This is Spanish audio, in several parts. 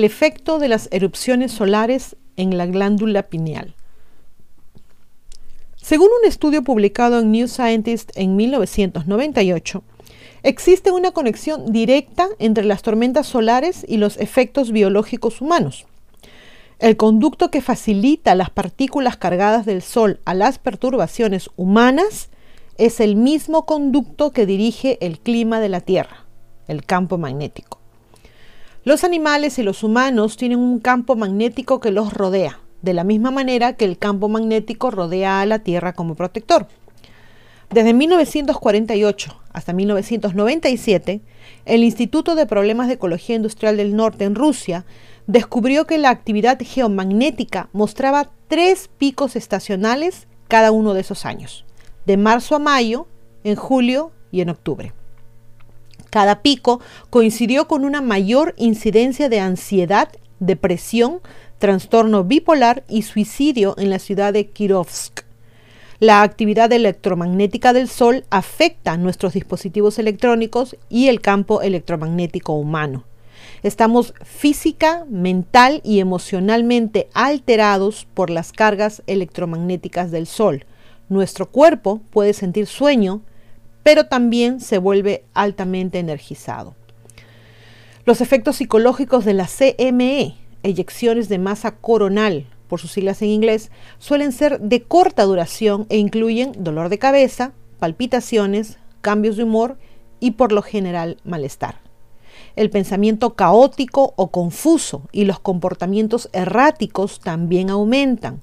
El efecto de las erupciones solares en la glándula pineal. Según un estudio publicado en New Scientist en 1998, existe una conexión directa entre las tormentas solares y los efectos biológicos humanos. El conducto que facilita las partículas cargadas del Sol a las perturbaciones humanas es el mismo conducto que dirige el clima de la Tierra, el campo magnético. Los animales y los humanos tienen un campo magnético que los rodea, de la misma manera que el campo magnético rodea a la Tierra como protector. Desde 1948 hasta 1997, el Instituto de Problemas de Ecología Industrial del Norte en Rusia descubrió que la actividad geomagnética mostraba tres picos estacionales cada uno de esos años, de marzo a mayo, en julio y en octubre. Cada pico coincidió con una mayor incidencia de ansiedad, depresión, trastorno bipolar y suicidio en la ciudad de Kirovsk. La actividad electromagnética del Sol afecta nuestros dispositivos electrónicos y el campo electromagnético humano. Estamos física, mental y emocionalmente alterados por las cargas electromagnéticas del Sol. Nuestro cuerpo puede sentir sueño, pero también se vuelve altamente energizado. Los efectos psicológicos de la CME, eyecciones de masa coronal, por sus siglas en inglés, suelen ser de corta duración e incluyen dolor de cabeza, palpitaciones, cambios de humor y por lo general malestar. El pensamiento caótico o confuso y los comportamientos erráticos también aumentan.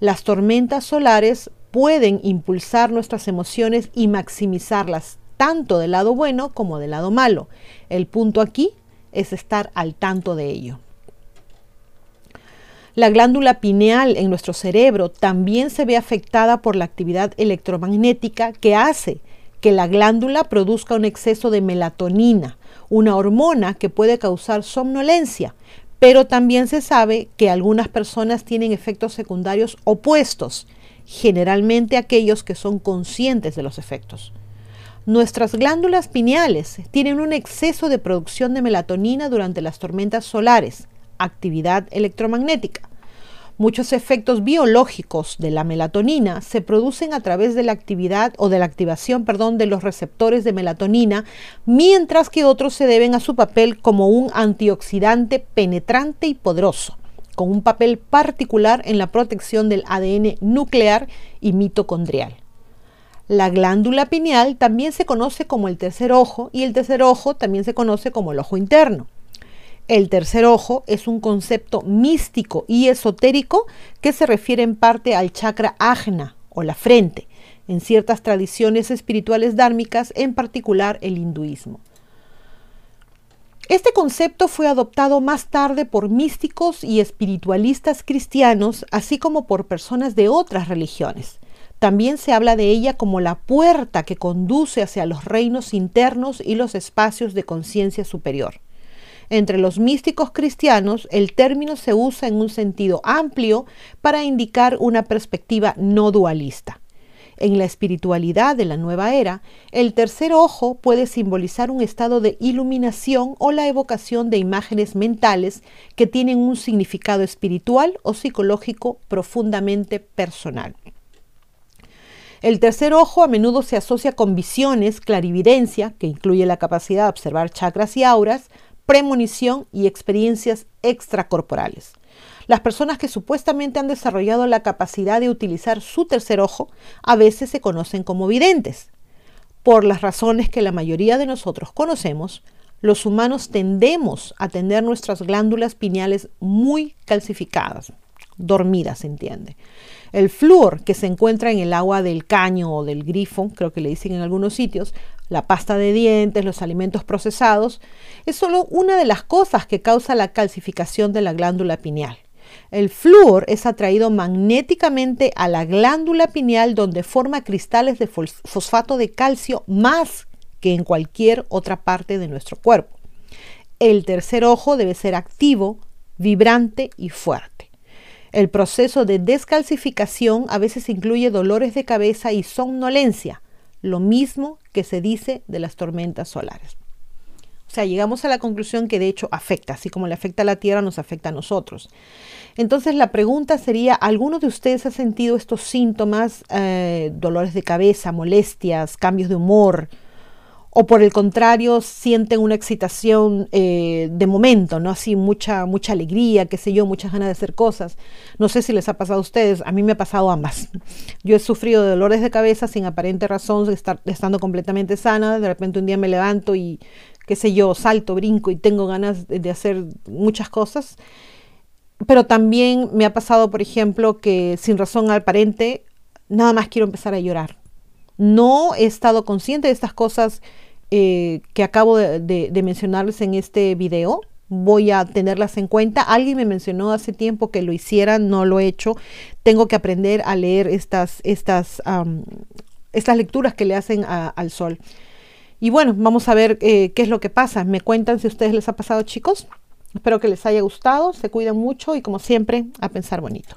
Las tormentas solares pueden impulsar nuestras emociones y maximizarlas tanto del lado bueno como del lado malo. El punto aquí es estar al tanto de ello. La glándula pineal en nuestro cerebro también se ve afectada por la actividad electromagnética que hace que la glándula produzca un exceso de melatonina, una hormona que puede causar somnolencia, pero también se sabe que algunas personas tienen efectos secundarios opuestos, generalmente aquellos que son conscientes de los efectos. Nuestras glándulas pineales tienen un exceso de producción de melatonina durante las tormentas solares, actividad electromagnética. Muchos efectos biológicos de la melatonina se producen a través de la actividad o de la activación, perdón, de los receptores de melatonina, mientras que otros se deben a su papel como un antioxidante penetrante y poderoso, con un papel particular en la protección del ADN nuclear y mitocondrial. La glándula pineal también se conoce como el tercer ojo y el tercer ojo también se conoce como el ojo interno. El tercer ojo es un concepto místico y esotérico que se refiere en parte al chakra ajna o la frente, en ciertas tradiciones espirituales dármicas, en particular el hinduismo. Este concepto fue adoptado más tarde por místicos y espiritualistas cristianos, así como por personas de otras religiones. También se habla de ella como la puerta que conduce hacia los reinos internos y los espacios de conciencia superior. Entre los místicos cristianos, el término se usa en un sentido amplio para indicar una perspectiva no dualista. En la espiritualidad de la nueva era, el tercer ojo puede simbolizar un estado de iluminación o la evocación de imágenes mentales que tienen un significado espiritual o psicológico profundamente personal. El tercer ojo a menudo se asocia con visiones, clarividencia, que incluye la capacidad de observar chakras y auras, premonición y experiencias extracorporales. Las personas que supuestamente han desarrollado la capacidad de utilizar su tercer ojo a veces se conocen como videntes. Por las razones que la mayoría de nosotros conocemos, los humanos tendemos a tener nuestras glándulas pineales muy calcificadas, dormidas, se entiende. El flúor que se encuentra en el agua del caño o del grifo, creo que le dicen en algunos sitios, la pasta de dientes, los alimentos procesados, es solo una de las cosas que causa la calcificación de la glándula pineal. El flúor es atraído magnéticamente a la glándula pineal donde forma cristales de fosfato de calcio más que en cualquier otra parte de nuestro cuerpo. El tercer ojo debe ser activo, vibrante y fuerte. El proceso de descalcificación a veces incluye dolores de cabeza y somnolencia, lo mismo que se dice de las tormentas solares. O sea, llegamos a la conclusión que de hecho afecta, así como le afecta a la Tierra, nos afecta a nosotros. Entonces la pregunta sería, ¿alguno de ustedes ha sentido estos síntomas, eh, dolores de cabeza, molestias, cambios de humor? o por el contrario sienten una excitación eh, de momento, ¿no? Así mucha, mucha alegría, qué sé yo, muchas ganas de hacer cosas. No sé si les ha pasado a ustedes, a mí me ha pasado ambas. Yo he sufrido dolores de cabeza sin aparente razón, estar, estando completamente sana, de repente un día me levanto y, qué sé yo, salto, brinco y tengo ganas de hacer muchas cosas. Pero también me ha pasado, por ejemplo, que sin razón aparente, nada más quiero empezar a llorar no he estado consciente de estas cosas eh, que acabo de, mencionarles en este video. Voy a tenerlas en cuenta. Alguien me mencionó hace tiempo que lo hiciera, no lo he hecho. Tengo que aprender a leer estas, estas, estas lecturas que le hacen al sol. Y bueno, vamos a ver eh, qué es lo que pasa. Me cuentan si a ustedes les ha pasado, chicos. Espero que les haya gustado. Se cuidan mucho y como siempre, a pensar bonito.